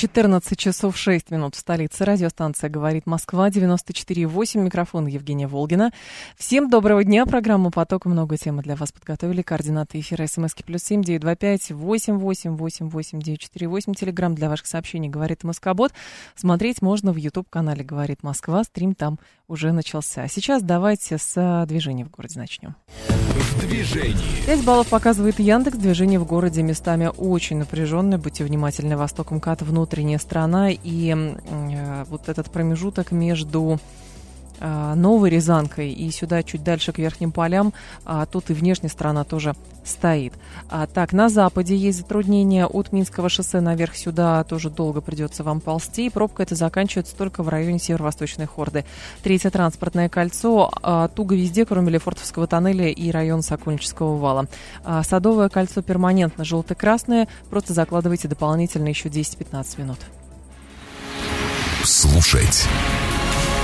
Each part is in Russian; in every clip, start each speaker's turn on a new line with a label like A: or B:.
A: 14 часов 6 минут в столице. Радиостанция «Говорит Москва», 94,8. Микрофон Евгения Волгина. Всем доброго дня. Программу «Поток». Много темы для вас подготовили. Координаты эфира смски плюс семь девять два пять восемь восемь восемь восемь девять четыре восемь. Телеграмм для ваших сообщений «Говорит Москобот». Смотреть можно в YouTube-канале «Говорит Москва». Стрим там уже начался. А сейчас давайте с движения в городе начнем. В движении. 5 баллов показывает Яндекс. Движение в городе местами очень напряженное. Будьте внимательны. Восток МКАД внутренняя страна. И э, вот этот промежуток между Новой Рязанкой и сюда чуть дальше к Верхним полям, а, тут и внешняя сторона тоже стоит. А, так, на западе есть затруднения от Минского шоссе наверх сюда тоже долго придется вам ползти. И пробка это заканчивается только в районе северо-восточной Хорды. Третье транспортное кольцо а, туго везде, кроме Лефортовского тоннеля и района Сокольнического вала. А, Садовое кольцо перманентно желто-красное. Просто закладывайте дополнительно еще 10-15 минут.
B: Слушать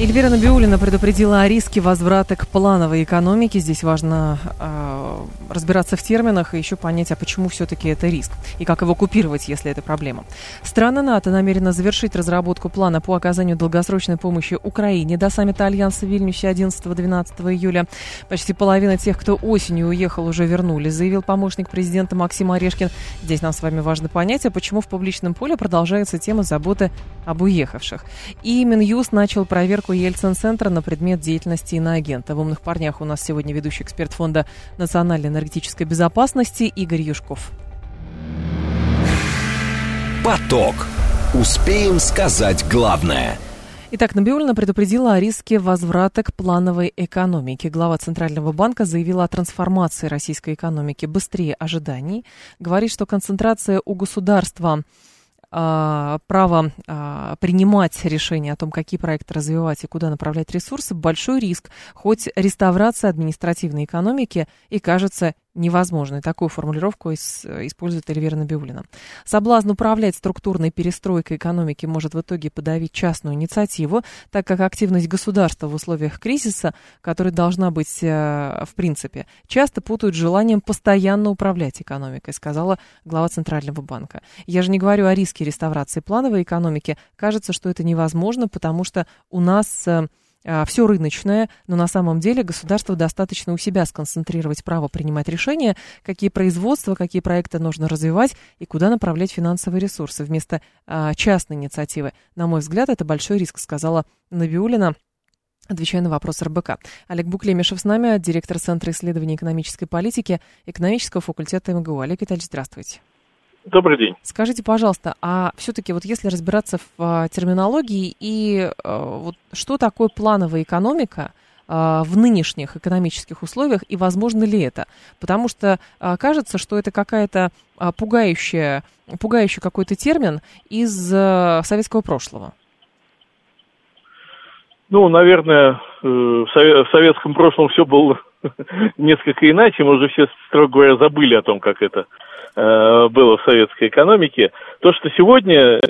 A: Эльвира Набиулина предупредила о риске возврата к плановой экономике. Здесь важно э, разбираться в терминах и еще понять, а почему все-таки это риск и как его купировать, если это проблема. Страна НАТО намерена завершить разработку плана по оказанию долгосрочной помощи Украине до саммита Альянса в Вильнюсе 11-12 июля. Почти половина тех, кто осенью уехал, уже вернулись, заявил помощник президента Максим Орешкин. Здесь нам с вами важно понять, а почему в публичном поле продолжается тема заботы об уехавших. И Минюст начал проверку проверку Ельцин-центра на предмет деятельности иноагента. В «Умных парнях» у нас сегодня ведущий эксперт Фонда национальной энергетической безопасности Игорь Юшков.
B: Поток. Успеем сказать главное –
A: Итак, Набиулина предупредила о риске возврата к плановой экономике. Глава Центрального банка заявила о трансформации российской экономики быстрее ожиданий. Говорит, что концентрация у государства право а, принимать решения о том, какие проекты развивать и куда направлять ресурсы, большой риск. Хоть реставрация административной экономики и кажется невозможной. Такую формулировку использует Эльвира Набиулина. Соблазн управлять структурной перестройкой экономики может в итоге подавить частную инициативу, так как активность государства в условиях кризиса, которая должна быть э, в принципе, часто путают с желанием постоянно управлять экономикой, сказала глава Центрального банка. Я же не говорю о риске реставрации плановой экономики. Кажется, что это невозможно, потому что у нас э, все рыночное, но на самом деле государство достаточно у себя сконцентрировать право принимать решения, какие производства, какие проекты нужно развивать и куда направлять финансовые ресурсы вместо а, частной инициативы. На мой взгляд, это большой риск, сказала Набиулина отвечая на вопрос РБК. Олег Буклемишев с нами, директор Центра исследований экономической политики экономического факультета МГУ. Олег Витальевич, здравствуйте.
C: Добрый день.
A: Скажите, пожалуйста, а все-таки вот если разбираться в а, терминологии и а, вот что такое плановая экономика, а, в нынешних экономических условиях и возможно ли это? Потому что кажется, что это какая-то пугающая, пугающий какой-то термин из советского прошлого.
C: Ну, наверное, э, в советском прошлом все было несколько иначе. Мы уже все, строго говоря, забыли о том, как это было в советской экономике. То, что сегодня э,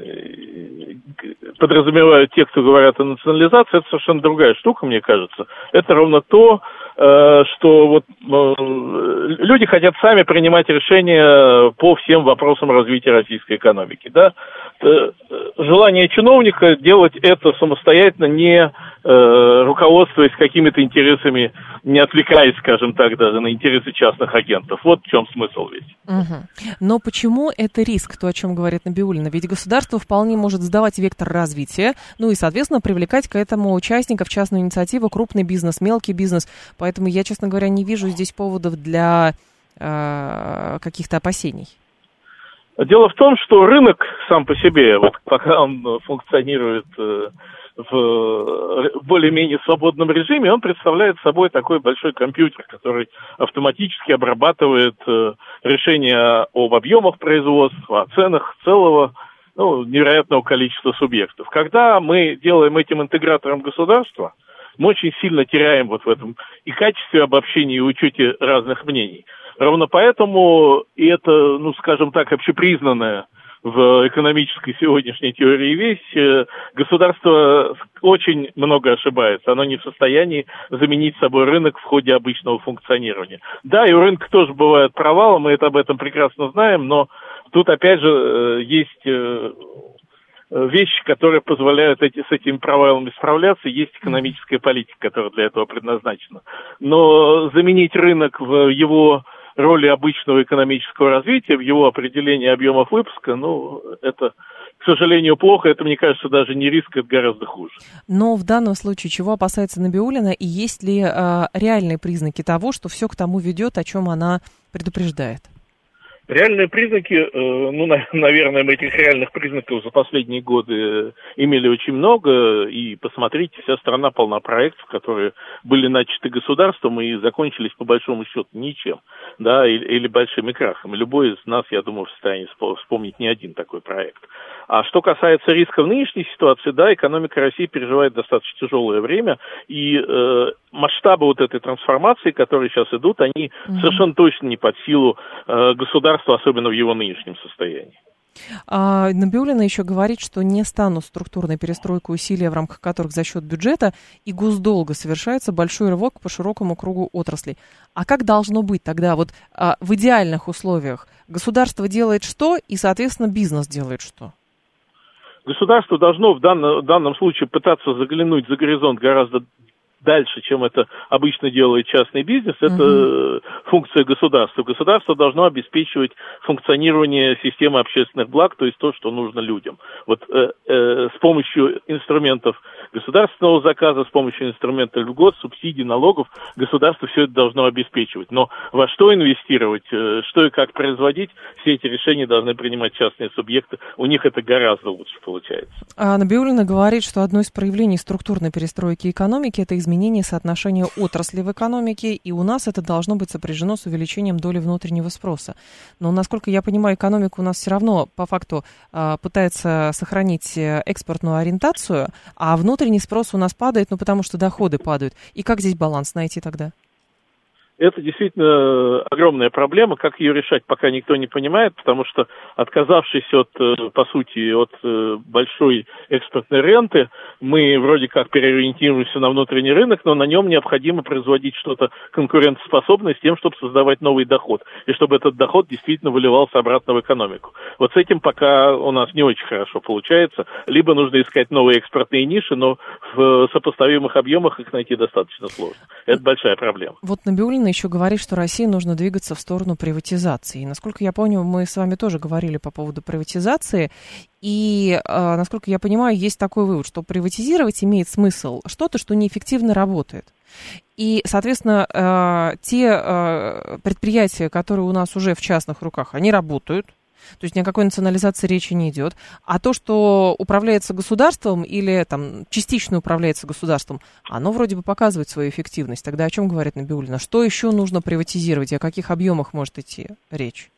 C: подразумевают те, кто говорят о национализации, это совершенно другая штука, мне кажется. Это ровно то, э, что вот люди хотят сами принимать решения по всем вопросам развития российской экономики. Да? Желание чиновника делать это самостоятельно, не руководствуясь какими-то интересами, не отвлекаясь, скажем так, даже на интересы частных агентов. Вот в чем смысл весь.
A: Угу. Но почему это риск, то, о чем говорит Набиулина? Ведь государство вполне может сдавать вектор развития, ну и, соответственно, привлекать к этому участников частную инициативу, крупный бизнес, мелкий бизнес. Поэтому я, честно говоря, не вижу здесь поводов для э, каких-то опасений.
C: Дело в том, что рынок сам по себе, вот пока он функционирует э, в более-менее свободном режиме, он представляет собой такой большой компьютер, который автоматически обрабатывает э, решения об объемах производства, о ценах целого ну, невероятного количества субъектов. Когда мы делаем этим интегратором государства, мы очень сильно теряем вот в этом и качестве обобщения, и учете разных мнений. Ровно поэтому, и это, ну, скажем так, общепризнанная в экономической сегодняшней теории вещь, э, государство очень много ошибается. Оно не в состоянии заменить собой рынок в ходе обычного функционирования. Да, и у рынка тоже бывают провалы, мы это об этом прекрасно знаем, но тут опять же э, есть э, вещи, которые позволяют эти, с этими провалами справляться, есть экономическая политика, которая для этого предназначена. Но заменить рынок в его роли обычного экономического развития, в его определении объемов выпуска, ну, это, к сожалению, плохо. Это, мне кажется, даже не риск, это гораздо хуже.
A: Но в данном случае чего опасается Набиулина и есть ли э, реальные признаки того, что все к тому ведет, о чем она предупреждает?
C: Реальные признаки, э, ну, наверное, мы этих реальных признаков за последние годы имели очень много, и посмотрите, вся страна полна проектов, которые были начаты государством и закончились, по большому счету, ничем, да, или, или большими крахами. Любой из нас, я думаю, в состоянии вспомнить не один такой проект. А что касается риска в нынешней ситуации, да, экономика России переживает достаточно тяжелое время, и э, масштабы вот этой трансформации, которые сейчас идут, они mm-hmm. совершенно точно не под силу э, государства, особенно в его нынешнем состоянии.
A: А, Набиулина еще говорит, что не станут структурной перестройкой усилия, в рамках которых за счет бюджета и госдолга совершается большой рывок по широкому кругу отраслей. А как должно быть тогда вот а, в идеальных условиях? Государство делает что, и, соответственно, бизнес делает что?
C: Государство должно в данном, в данном случае пытаться заглянуть за горизонт гораздо дальше, чем это обычно делает частный бизнес, это угу. функция государства. Государство должно обеспечивать функционирование системы общественных благ, то есть то, что нужно людям. Вот э, э, с помощью инструментов государственного заказа, с помощью инструмента льгот, субсидий, налогов государство все это должно обеспечивать. Но во что инвестировать, э, что и как производить, все эти решения должны принимать частные субъекты. У них это гораздо лучше получается.
A: А Набиулина говорит, что одно из проявлений структурной перестройки экономики – это изменение изменение соотношения отрасли в экономике, и у нас это должно быть сопряжено с увеличением доли внутреннего спроса. Но, насколько я понимаю, экономика у нас все равно по факту а, пытается сохранить э, экспортную ориентацию, а внутренний спрос у нас падает, ну потому что доходы падают. И как здесь баланс найти тогда?
C: Это действительно огромная проблема. Как ее решать, пока никто не понимает, потому что отказавшись от, э, по сути, от э, большой экспортной ренты, мы вроде как переориентируемся на внутренний рынок, но на нем необходимо производить что-то конкурентоспособное с тем, чтобы создавать новый доход, и чтобы этот доход действительно выливался обратно в экономику. Вот с этим пока у нас не очень хорошо получается. Либо нужно искать новые экспортные ниши, но в сопоставимых объемах их найти достаточно сложно. Это большая проблема.
A: Вот Набиулина еще говорит, что России нужно двигаться в сторону приватизации. И, насколько я помню, мы с вами тоже говорили по поводу приватизации. И, э, насколько я понимаю, есть такой вывод, что приватизировать имеет смысл что-то, что неэффективно работает. И, соответственно, э, те э, предприятия, которые у нас уже в частных руках, они работают, то есть ни о какой национализации речи не идет. А то, что управляется государством или там частично управляется государством, оно вроде бы показывает свою эффективность. Тогда о чем говорит Набиулина? Что еще нужно приватизировать и о каких объемах может идти речь?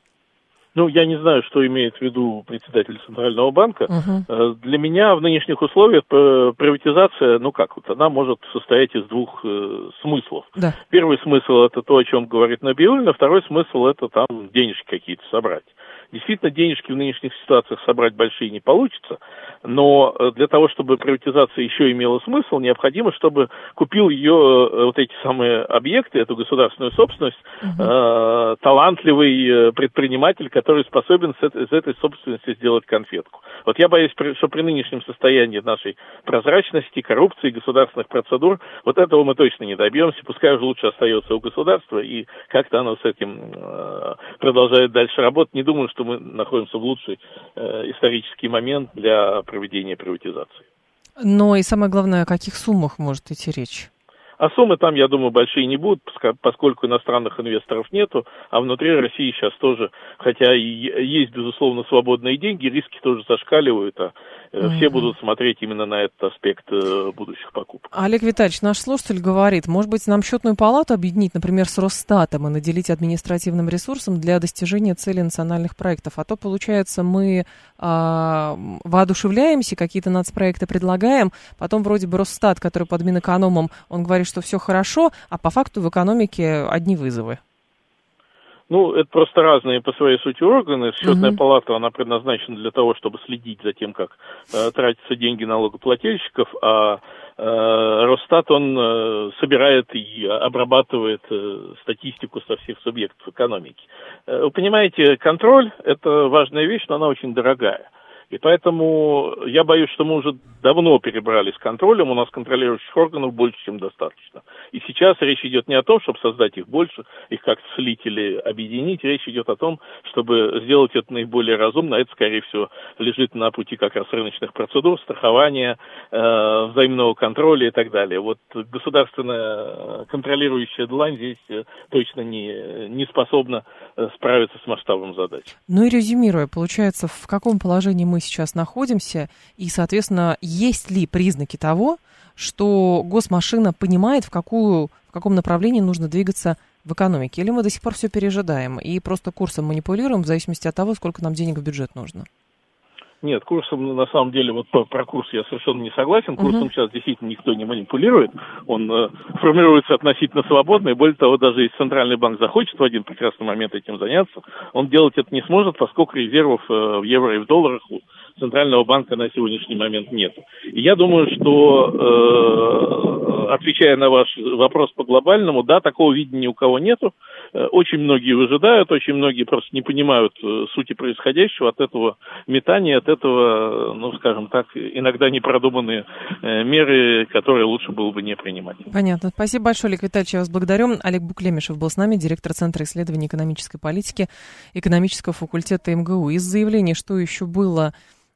C: Ну, я не знаю, что имеет в виду председатель Центрального банка. Uh-huh. Для меня в нынешних условиях приватизация, ну как вот, она может состоять из двух э, смыслов. Да. Первый смысл это то, о чем говорит Набиулина, второй смысл это там денежки какие-то собрать. Действительно, денежки в нынешних ситуациях собрать большие не получится, но э, для того, чтобы приватизация еще имела смысл, необходимо, чтобы купил ее э, вот эти самые объекты, эту государственную собственность, угу. э, талантливый предприниматель, который способен с этой, с этой собственности сделать конфетку. Вот я боюсь, что при нынешнем состоянии нашей прозрачности, коррупции, государственных процедур, вот этого мы точно не добьемся. Пускай уже лучше остается у государства, и как-то оно с этим э, продолжает дальше работать. Не думаю, что мы находимся в лучший э, исторический момент для проведения приватизации.
A: Но и самое главное, о каких суммах может идти речь?
C: А суммы там, я думаю, большие не будут, поскольку иностранных инвесторов нету, а внутри России сейчас тоже, хотя и есть, безусловно, свободные деньги, риски тоже зашкаливают, а mm-hmm. все будут смотреть именно на этот аспект э, будущих покупок.
A: Олег Витальевич, наш слушатель говорит, может быть, нам счетную палату объединить, например, с Росстатом и наделить административным ресурсом для достижения цели национальных проектов. А то, получается, мы а, воодушевляемся, какие-то нацпроекты предлагаем, потом вроде бы Росстат, который под Минэкономом, он говорит, что все хорошо, а по факту в экономике одни вызовы.
C: Ну, это просто разные по своей сути органы. Счетная угу. палата, она предназначена для того, чтобы следить за тем, как э, тратятся деньги налогоплательщиков, а э, Росстат, он э, собирает и обрабатывает э, статистику со всех субъектов экономики. Э, вы понимаете, контроль – это важная вещь, но она очень дорогая. И поэтому я боюсь, что мы уже давно перебрали с контролем, у нас контролирующих органов больше, чем достаточно. И сейчас речь идет не о том, чтобы создать их больше, их как-то слить или объединить, речь идет о том, чтобы сделать это наиболее разумно, это, скорее всего, лежит на пути как раз рыночных процедур, страхования, э, взаимного контроля и так далее. Вот государственная контролирующая длань здесь э, точно не, не способна э, справиться с масштабом задач.
A: Ну и резюмируя, получается, в каком положении мы сейчас находимся, и, соответственно, есть ли признаки того, что госмашина понимает, в, какую, в каком направлении нужно двигаться в экономике, или мы до сих пор все пережидаем и просто курсом манипулируем в зависимости от того, сколько нам денег в бюджет нужно?
C: Нет, курсом на самом деле, вот про, курс я совершенно не согласен. Курсом uh-huh. сейчас действительно никто не манипулирует. Он э, формируется относительно свободно, и более того, даже если Центральный банк захочет в один прекрасный момент этим заняться, он делать это не сможет, поскольку резервов э, в евро и в долларах Центрального банка на сегодняшний момент нет. И я думаю, что, э, отвечая на ваш вопрос по глобальному, да, такого видения ни у кого нету. Э, очень многие выжидают, очень многие просто не понимают э, сути происходящего от этого метания, от этого, ну, скажем так, иногда непродуманные э, меры, которые лучше было бы не принимать.
A: Понятно. Спасибо большое, Олег Витальевич, я вас благодарю. Олег Буклемишев был с нами, директор Центра исследований экономической политики экономического факультета МГУ. Из заявления, что еще было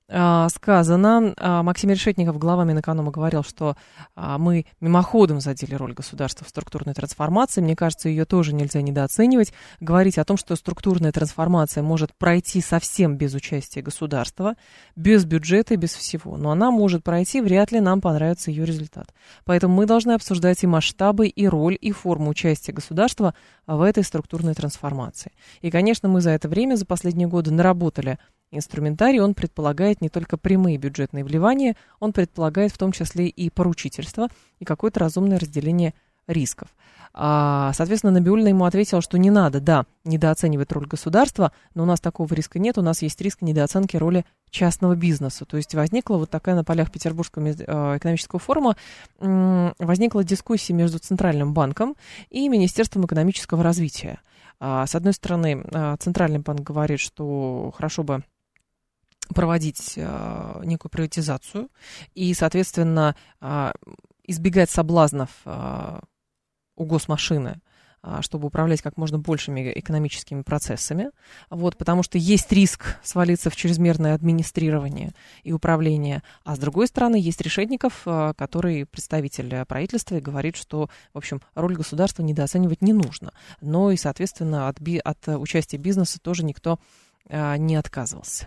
A: сказано. А, Максим Решетников, глава Минэконома, говорил, что а, мы мимоходом задели роль государства в структурной трансформации. Мне кажется, ее тоже нельзя недооценивать. Говорить о том, что структурная трансформация может пройти совсем без участия государства, без бюджета, без всего. Но она может пройти, вряд ли нам понравится ее результат. Поэтому мы должны обсуждать и масштабы, и роль, и форму участия государства в этой структурной трансформации. И, конечно, мы за это время, за последние годы наработали Инструментарий, он предполагает не только прямые бюджетные вливания, он предполагает в том числе и поручительство и какое-то разумное разделение рисков. А, соответственно, Набиулина ему ответила, что не надо, да, недооценивать роль государства, но у нас такого риска нет, у нас есть риск недооценки роли частного бизнеса. То есть возникла вот такая на полях Петербургского э, экономического форума, возникла дискуссия между Центральным банком и Министерством экономического развития. А, с одной стороны, а, Центральный банк говорит, что хорошо бы проводить э, некую приватизацию и, соответственно, э, избегать соблазнов э, у госмашины чтобы управлять как можно большими экономическими процессами, вот, потому что есть риск свалиться в чрезмерное администрирование и управление, а с другой стороны есть Решетников, который представитель правительства и говорит, что, в общем, роль государства недооценивать не нужно, но и, соответственно, от, би- от участия бизнеса тоже никто не отказывался.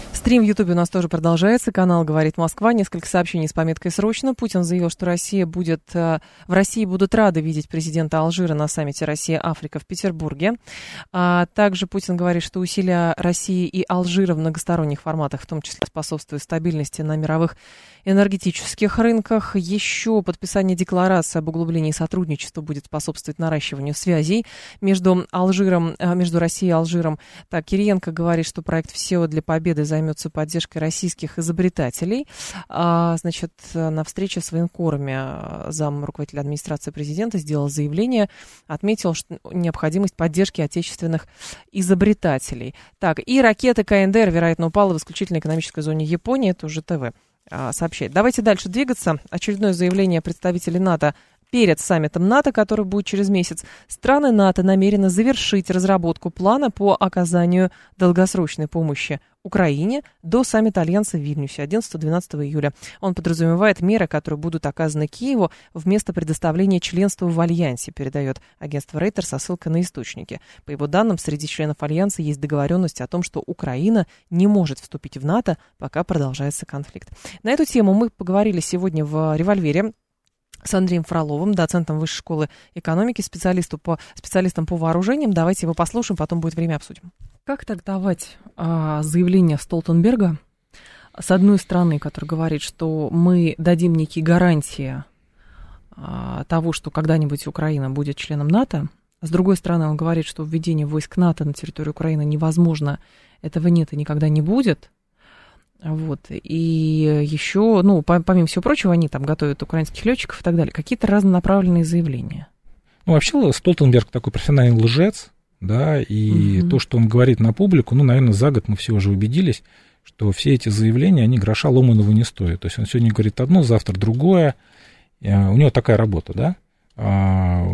A: Стрим в Ютубе у нас тоже продолжается. Канал «Говорит Москва». Несколько сообщений с пометкой «Срочно». Путин заявил, что Россия будет, э, в России будут рады видеть президента Алжира на саммите Россия-Африка в Петербурге. А также Путин говорит, что усилия России и Алжира в многосторонних форматах, в том числе способствуют стабильности на мировых энергетических рынках. Еще подписание декларации об углублении сотрудничества будет способствовать наращиванию связей между Алжиром, э, между Россией и Алжиром. Так, Кириенко говорит, что проект «ВСЕО для победы» займет займется поддержкой российских изобретателей. А, значит, на встрече с военкорами а, зам руководителя администрации президента сделал заявление, отметил что необходимость поддержки отечественных изобретателей. Так, и ракета КНДР, вероятно, упала в исключительно экономической зоне Японии, это уже ТВ а, сообщает. Давайте дальше двигаться. Очередное заявление представителей НАТО Перед саммитом НАТО, который будет через месяц, страны НАТО намерены завершить разработку плана по оказанию долгосрочной помощи Украине до саммита Альянса в Вильнюсе 11-12 июля. Он подразумевает меры, которые будут оказаны Киеву вместо предоставления членства в Альянсе, передает агентство Рейтер со ссылкой на источники. По его данным, среди членов Альянса есть договоренность о том, что Украина не может вступить в НАТО, пока продолжается конфликт. На эту тему мы поговорили сегодня в «Револьвере» с Андреем Фроловым, доцентом Высшей школы экономики, специалисту по, специалистом по вооружениям. Давайте его послушаем, потом будет время обсудим. Как трактовать а, заявление Столтенберга, с одной стороны, который говорит, что мы дадим некие гарантии а, того, что когда-нибудь Украина будет членом НАТО, с другой стороны, он говорит, что введение войск НАТО на территорию Украины невозможно, этого нет и никогда не будет. Вот. И еще, ну, помимо всего прочего, они там готовят украинских летчиков и так далее. Какие-то разнонаправленные заявления.
D: Ну, вообще, Столтенберг такой профессиональный лжец, да, и угу. то, что он говорит на публику, ну, наверное, за год мы все уже убедились, что все эти заявления, они гроша ломаного не стоят. То есть он сегодня говорит одно, завтра другое. Э, у него такая работа, да, а,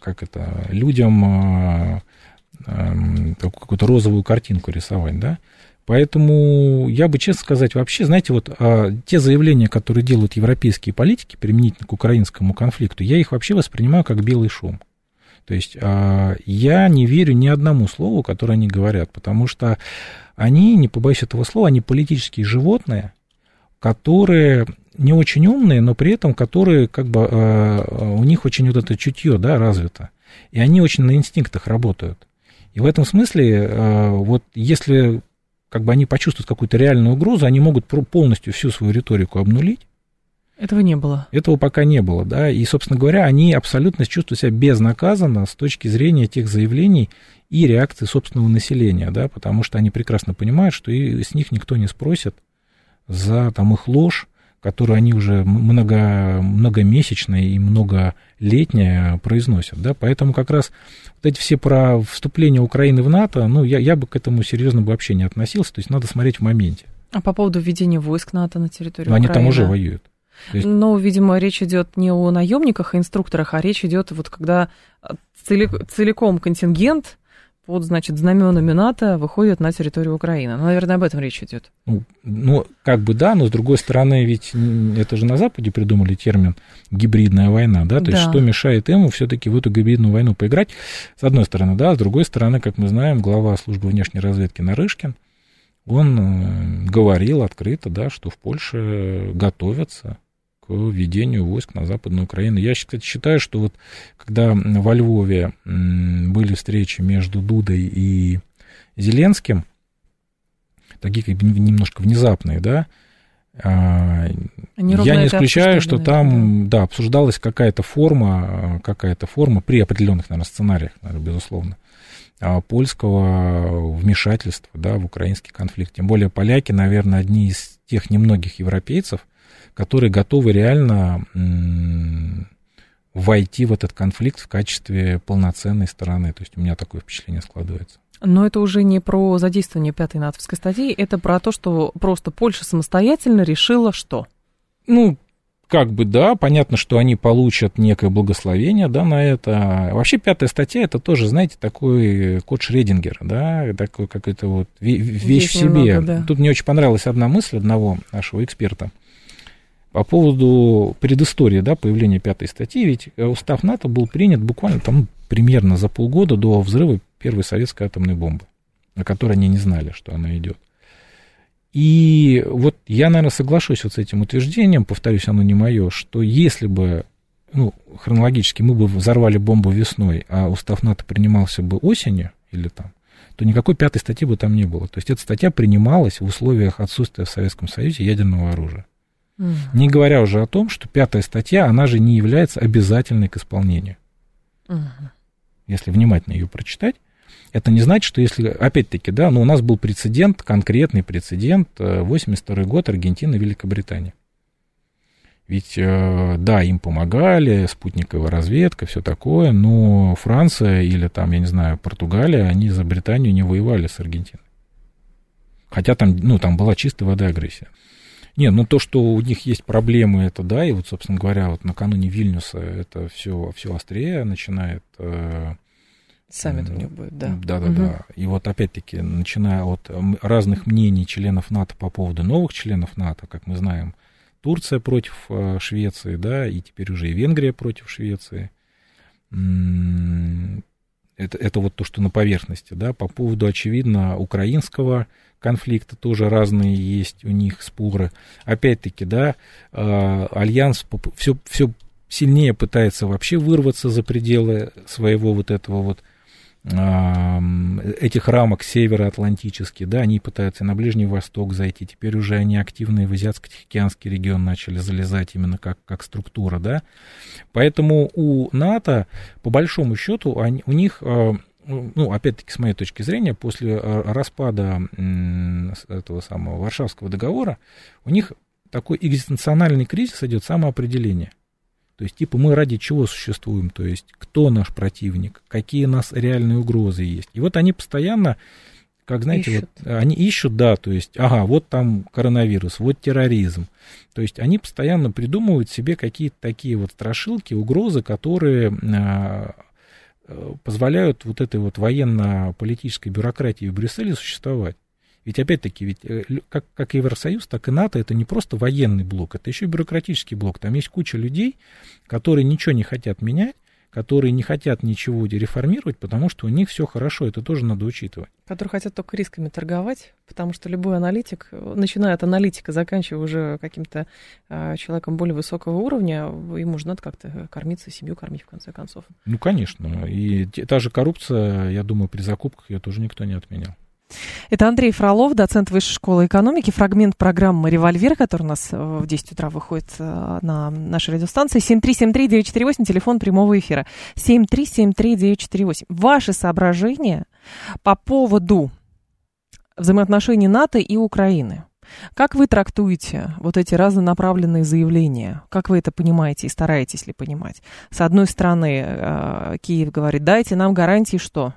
D: как это, людям а, какую-то розовую картинку рисовать, да. Поэтому я бы, честно сказать, вообще, знаете, вот а, те заявления, которые делают европейские политики применительно к украинскому конфликту, я их вообще воспринимаю как белый шум. То есть а, я не верю ни одному слову, которое они говорят, потому что они, не побоюсь этого слова, они политические животные, которые не очень умные, но при этом которые как бы а, у них очень вот это чутье, да, развито, и они очень на инстинктах работают. И в этом смысле, а, вот если как бы они почувствуют какую-то реальную угрозу, они могут полностью всю свою риторику обнулить,
A: этого не было.
D: Этого пока не было, да. И, собственно говоря, они абсолютно чувствуют себя безнаказанно с точки зрения тех заявлений и реакции собственного населения, да, потому что они прекрасно понимают, что и с них никто не спросит за там их ложь, которую они уже много, многомесячные и многолетние произносят, да, поэтому как раз вот эти все про вступление Украины в НАТО, ну, я, я бы к этому серьезно бы вообще не относился, то есть надо смотреть в моменте.
A: А по поводу введения войск НАТО на территорию
D: Но
A: Украины?
D: Они там уже воюют.
A: Есть... Но, видимо, речь идет не о наемниках и инструкторах, а речь идет вот когда целиком контингент под, значит, знаменами НАТО выходит на территорию Украины. Ну, наверное, об этом речь идет.
D: Ну, ну, как бы да, но с другой стороны, ведь это же на Западе придумали термин гибридная война, да, то да. есть что мешает ему все-таки в эту гибридную войну поиграть, с одной стороны, да, с другой стороны, как мы знаем, глава службы внешней разведки Нарышкин, он э, говорил открыто, да, что в Польше готовятся к введению войск на Западную Украину. Я, кстати, считаю, что вот когда во Львове были встречи между Дудой и Зеленским, такие как бы немножко внезапные, да, а, Они я не исключаю, что там, да, да обсуждалась какая-то форма, какая-то форма при определенных, наверное, сценариях, наверное, безусловно, а, польского вмешательства, да, в украинский конфликт. Тем более поляки, наверное, одни из тех немногих европейцев, которые готовы реально войти в этот конфликт в качестве полноценной стороны. То есть у меня такое впечатление складывается.
A: Но это уже не про задействование пятой натовской статьи, это про то, что просто Польша самостоятельно решила что?
D: Ну, как бы да, понятно, что они получат некое благословение, да, на это. Вообще пятая статья это тоже, знаете, такой код Шредингера, да, такой как это вот вещь в себе. Немного, да. Тут мне очень понравилась одна мысль одного нашего эксперта по поводу предыстории да, появления пятой статьи, ведь э, устав НАТО был принят буквально там примерно за полгода до взрыва первой советской атомной бомбы, о которой они не знали, что она идет. И вот я, наверное, соглашусь вот с этим утверждением, повторюсь, оно не мое, что если бы, ну, хронологически мы бы взорвали бомбу весной, а устав НАТО принимался бы осенью или там, то никакой пятой статьи бы там не было. То есть эта статья принималась в условиях отсутствия в Советском Союзе ядерного оружия. Угу. Не говоря уже о том, что пятая статья, она же не является обязательной к исполнению. Угу. Если внимательно ее прочитать, это не значит, что если, опять-таки, да, но у нас был прецедент, конкретный прецедент, 82 э, год Аргентина, Великобритания. Ведь, э, да, им помогали, спутниковая разведка, все такое, но Франция или там, я не знаю, Португалия, они за Британию не воевали с Аргентиной. Хотя там, ну, там была чистая вода агрессия. Не, ну то, что у них есть проблемы, это да, и вот, собственно говоря, вот накануне Вильнюса это все, все острее начинает... Э,
A: Саммит у них будет, да.
D: Да, да, угу. да. И вот опять-таки, начиная от разных мнений членов НАТО по поводу новых членов НАТО, как мы знаем, Турция против э, Швеции, да, и теперь уже и Венгрия против Швеции. Это, это вот то, что на поверхности, да, по поводу, очевидно, украинского конфликта тоже разные есть у них споры. Опять-таки, да, э, Альянс все, все сильнее пытается вообще вырваться за пределы своего вот этого вот этих рамок североатлантических, да, они пытаются на Ближний Восток зайти, теперь уже они активно и в Азиатско-Тихоокеанский регион начали залезать именно как, как структура, да, поэтому у НАТО, по большому счету, они, у них, а, ну, опять-таки, с моей точки зрения, после а, распада этого самого Варшавского договора, у них такой экзистенциональный кризис идет самоопределение – то есть, типа, мы ради чего существуем, то есть, кто наш противник, какие у нас реальные угрозы есть. И вот они постоянно, как знаете, ищут. вот, они ищут, да, то есть, ага, вот там коронавирус, вот терроризм. То есть, они постоянно придумывают себе какие-то такие вот страшилки, угрозы, которые а, э, позволяют вот этой вот военно-политической бюрократии в Брюсселе существовать. Ведь опять-таки, ведь э, как, как Евросоюз, так и НАТО это не просто военный блок, это еще и бюрократический блок. Там есть куча людей, которые ничего не хотят менять, которые не хотят ничего реформировать, потому что у них все хорошо, это тоже надо учитывать.
A: Которые хотят только рисками торговать, потому что любой аналитик, начиная от аналитика, заканчивая уже каким-то э, человеком более высокого уровня, ему же надо как-то кормиться, семью кормить в конце концов.
D: Ну, конечно. И та же коррупция, я думаю, при закупках ее тоже никто не отменял.
A: Это Андрей Фролов, доцент Высшей школы экономики, фрагмент программы «Револьвер», который у нас э, в 10 утра выходит э, на нашей радиостанции. 7373948, телефон прямого эфира. 7373948. Ваши соображения по поводу взаимоотношений НАТО и Украины. Как вы трактуете вот эти разнонаправленные заявления? Как вы это понимаете и стараетесь ли понимать? С одной стороны, э, Киев говорит, дайте нам гарантии, что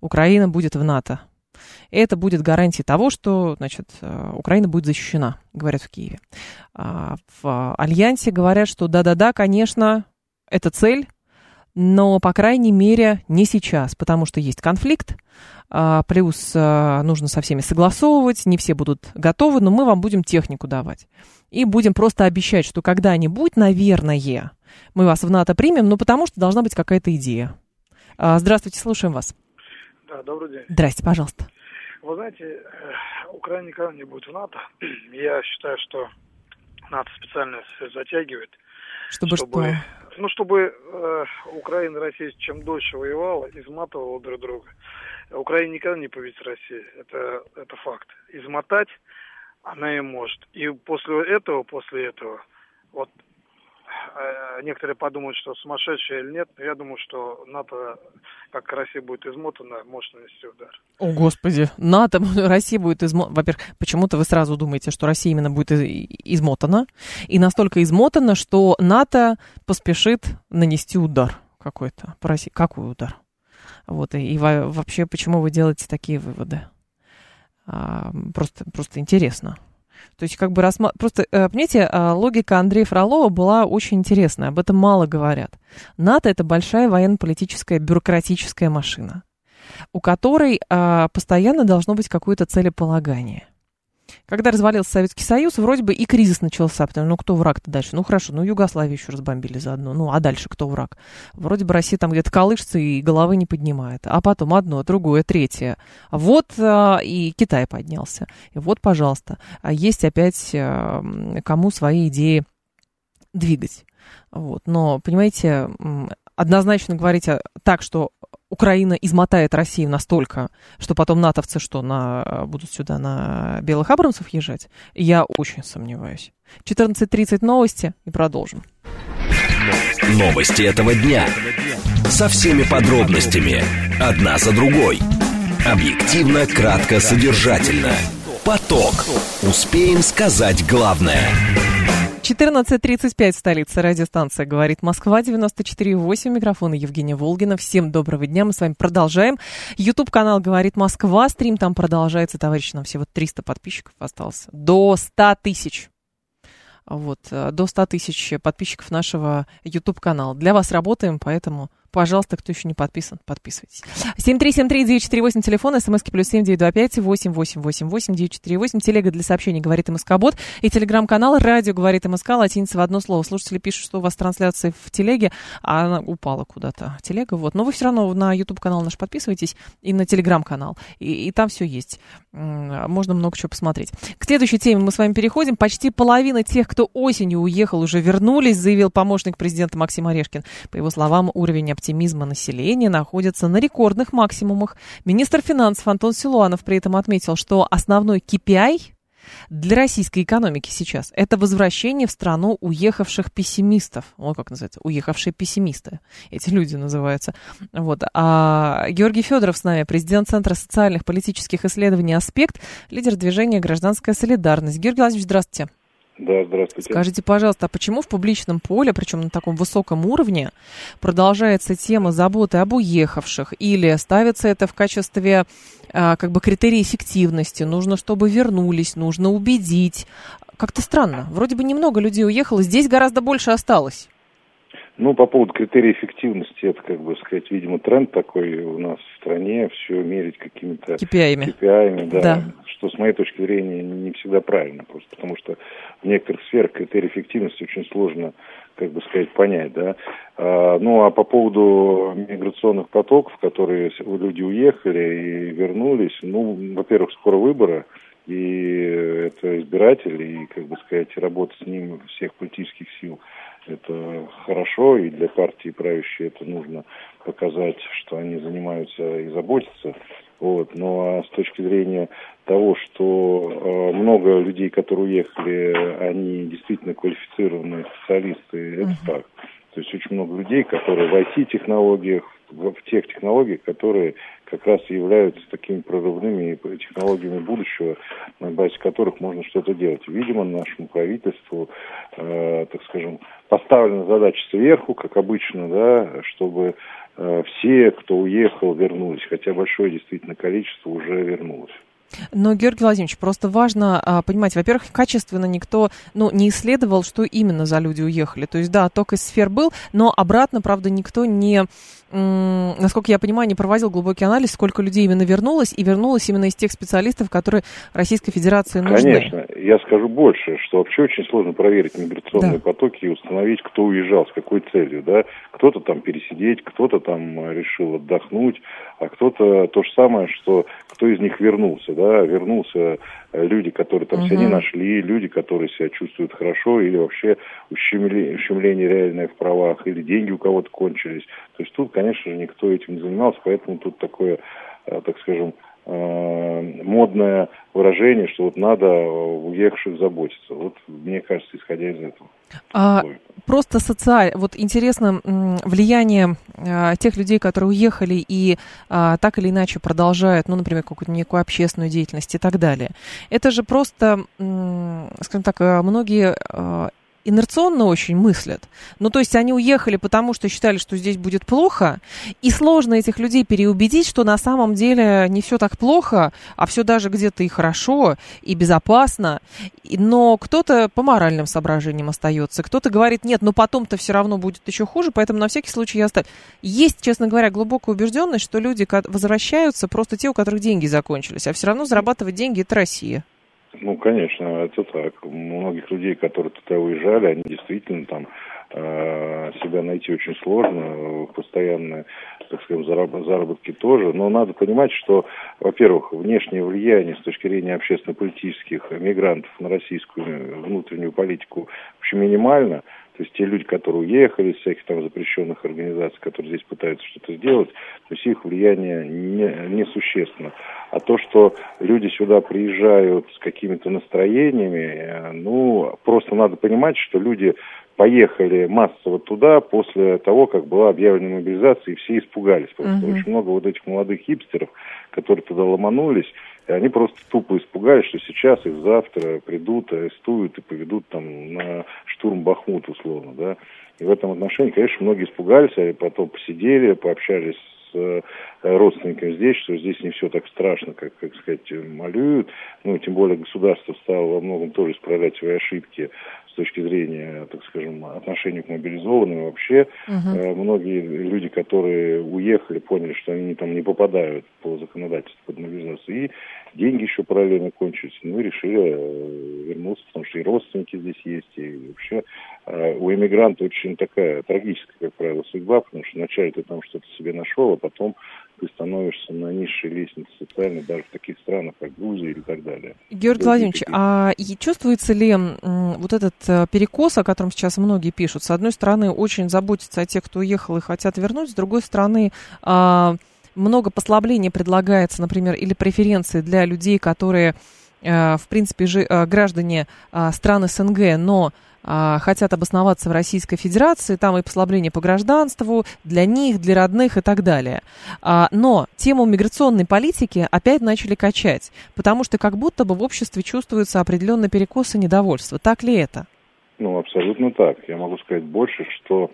A: Украина будет в НАТО. Это будет гарантией того, что значит, э, Украина будет защищена, говорят в Киеве. А в Альянсе говорят, что да-да-да, конечно, это цель, но, по крайней мере, не сейчас, потому что есть конфликт, а, плюс а, нужно со всеми согласовывать, не все будут готовы, но мы вам будем технику давать. И будем просто обещать, что когда-нибудь, наверное, мы вас в НАТО примем, но потому что должна быть какая-то идея. А, здравствуйте, слушаем вас.
E: Да, добрый день.
A: Здрасте, пожалуйста.
E: Вы знаете, э, Украина никогда не будет в НАТО. Я считаю, что НАТО специально затягивает.
A: Чтобы, чтобы что?
E: Ну, чтобы э, Украина и Россия чем дольше воевала, изматывала друг друга. Украина никогда не победит Россию. Это, это факт. Измотать она и может. И после этого, после этого, вот Э, некоторые подумают, что сумасшедшие или нет, я думаю, что НАТО, как Россия будет измотана, может нанести удар.
A: О, Господи, НАТО, Россия будет измотана. Во-первых, почему-то вы сразу думаете, что Россия именно будет измотана, и настолько измотана, что НАТО поспешит нанести удар какой-то по России. Какой удар? Вот, и, и вообще, почему вы делаете такие выводы? А, просто, просто интересно. То есть как бы рассма... Просто, э, понимаете, а, логика Андрея Фролова была очень интересная, об этом мало говорят. НАТО – это большая военно-политическая бюрократическая машина, у которой а, постоянно должно быть какое-то целеполагание – когда развалился Советский Союз, вроде бы и кризис начался, потому ну кто враг-то дальше? Ну хорошо, ну Югославию еще разбомбили заодно, ну а дальше кто враг? Вроде бы Россия там где-то колышется и головы не поднимает, а потом одно, другое, третье. Вот а, и Китай поднялся. И вот, пожалуйста, а есть опять а, кому свои идеи двигать. Вот. Но, понимаете, однозначно говорить так, что Украина измотает Россию настолько, что потом натовцы что, на, будут сюда на белых абрамсов езжать? Я очень сомневаюсь. 14.30 новости и продолжим.
B: Новости этого дня. Со всеми подробностями. Одна за другой. Объективно, кратко, содержательно. Поток. Успеем сказать главное.
A: 14.35 столица радиостанция «Говорит Москва», 94.8, микрофон Евгения Волгина. Всем доброго дня, мы с вами продолжаем. YouTube-канал «Говорит Москва», стрим там продолжается, товарищи, нам всего 300 подписчиков осталось. До 100 тысяч вот, до 100 тысяч подписчиков нашего YouTube-канала. Для вас работаем, поэтому Пожалуйста, кто еще не подписан, подписывайтесь. 7373948, телефон, смски плюс 7925 888 948, телега для сообщений «Говорит МСК-бот» и телеграм-канал «Радио говорит МСК», латиница в одно слово. Слушатели пишут, что у вас трансляция в телеге, а она упала куда-то, телега, вот. Но вы все равно на YouTube-канал наш подписывайтесь и на телеграм-канал, и, и там все есть. Можно много чего посмотреть. К следующей теме мы с вами переходим. Почти половина тех, кто осенью уехал, уже вернулись, заявил помощник президента Максим Орешкин. По его словам, уровень оптимизма оптимизма населения находятся на рекордных максимумах. Министр финансов Антон Силуанов при этом отметил, что основной KPI для российской экономики сейчас это возвращение в страну уехавших пессимистов. Вот как называется, уехавшие пессимисты. Эти люди называются. Вот. А Георгий Федоров с нами, президент Центра социальных политических исследований «Аспект», лидер движения «Гражданская солидарность». Георгий Владимирович, здравствуйте.
F: Да, здравствуйте.
A: Скажите, пожалуйста, а почему в публичном поле, причем на таком высоком уровне, продолжается тема заботы об уехавших или ставится это в качестве а, как бы критерия эффективности? Нужно, чтобы вернулись, нужно убедить. Как-то странно. Вроде бы немного людей уехало, здесь гораздо больше осталось.
F: Ну, по поводу критерия эффективности, это, как бы сказать, видимо, тренд такой у нас в стране, все мерить какими-то
A: KPI-ами.
F: KPI да,
A: да,
F: с моей точки зрения не всегда правильно, просто потому что в некоторых сферах критерий эффективности очень сложно, как бы сказать, понять, да. А, ну, а по поводу миграционных потоков, которые люди уехали и вернулись, ну, во-первых, скоро выборы, и это избиратель, и, как бы сказать, работа с ним всех политических сил – это хорошо, и для партии правящей это нужно показать, что они занимаются и заботятся. Вот. Ну а с точки зрения того, что э, много людей, которые уехали, они действительно квалифицированные специалисты, это uh-huh. так. То есть очень много людей, которые в IT-технологиях, в, в тех технологиях, которые как раз являются такими прорывными технологиями будущего, на базе которых можно что-то делать. Видимо, нашему правительству, э, так скажем, поставлена задача сверху, как обычно, да, чтобы э, все, кто уехал, вернулись, хотя большое действительно количество уже вернулось.
A: Но, Георгий Владимирович, просто важно а, понимать, во-первых, качественно никто ну, не исследовал, что именно за люди уехали. То есть, да, ток из сфер был, но обратно, правда, никто не, насколько я понимаю, не проводил глубокий анализ, сколько людей именно вернулось, и вернулось именно из тех специалистов, которые Российской Федерации нужны.
F: Конечно. Я скажу больше, что вообще очень сложно проверить миграционные да. потоки и установить, кто уезжал, с какой целью. Да? Кто-то там пересидеть, кто-то там решил отдохнуть, а кто-то то же самое, что кто из них вернулся да, вернулся э, люди, которые там угу. себя не нашли, люди, которые себя чувствуют хорошо, или вообще ущемление, ущемление реальное в правах, или деньги у кого-то кончились. То есть тут, конечно же, никто этим не занимался, поэтому тут такое, э, так скажем, модное выражение, что вот надо уехавших заботиться. Вот мне кажется, исходя из этого.
A: А, просто социально, вот интересно влияние а, тех людей, которые уехали и а, так или иначе продолжают, ну, например, какую-то некую общественную деятельность и так далее. Это же просто, скажем так, а, многие инерционно очень мыслят. Ну, то есть они уехали, потому что считали, что здесь будет плохо, и сложно этих людей переубедить, что на самом деле не все так плохо, а все даже где-то и хорошо, и безопасно. Но кто-то по моральным соображениям остается, кто-то говорит, нет, но потом-то все равно будет еще хуже, поэтому на всякий случай я оставлю. Есть, честно говоря, глубокая убежденность, что люди возвращаются просто те, у которых деньги закончились, а все равно зарабатывать деньги – это Россия.
F: Ну, конечно, это так. Многих людей, которые туда уезжали, они действительно там э, себя найти очень сложно, постоянные, так скажем, заработки тоже. Но надо понимать, что, во-первых, внешнее влияние с точки зрения общественно-политических мигрантов на российскую внутреннюю политику вообще минимально. То есть те люди, которые уехали из всяких там запрещенных организаций, которые здесь пытаются что-то сделать, то есть их влияние не, не существенно. А то, что люди сюда приезжают с какими-то настроениями, э, ну, просто надо понимать, что люди поехали массово туда после того, как была объявлена мобилизация, и все испугались. Просто uh-huh. очень много вот этих молодых хипстеров, которые туда ломанулись, и они просто тупо испугались, что сейчас их завтра придут, арестуют и поведут там на штурм Бахмут условно, да. И в этом отношении, конечно, многие испугались, а потом посидели, пообщались с родственникам здесь, что здесь не все так страшно, как, как сказать, малюют. Ну, тем более государство стало во многом тоже исправлять свои ошибки с точки зрения, так скажем, отношения к мобилизованным. Вообще угу. многие люди, которые уехали, поняли, что они там не попадают по законодательству под мобилизацию. И деньги еще параллельно кончились. Ну, и решили э, вернуться, потому что и родственники здесь есть, и вообще э, у эмигранта очень такая трагическая, как правило, судьба, потому что вначале ты там что-то себе нашел, а потом ты становишься на низшей лестнице социальной, даже в таких странах, как Грузия или так далее.
A: Георгий Владимирович, а чувствуется ли вот этот э, перекос, о котором сейчас многие пишут? С одной стороны, очень заботятся о тех, кто уехал и хотят вернуть, с другой стороны, а, много послаблений предлагается, например, или преференции для людей, которые, э, в принципе, же, э, граждане стран СНГ, но а, хотят обосноваться в Российской Федерации, там и послабление по гражданству для них, для родных и так далее. А, но тему миграционной политики опять начали качать, потому что как будто бы в обществе чувствуется определенный перекос и недовольство. Так ли это?
F: Ну, абсолютно так. Я могу сказать больше, что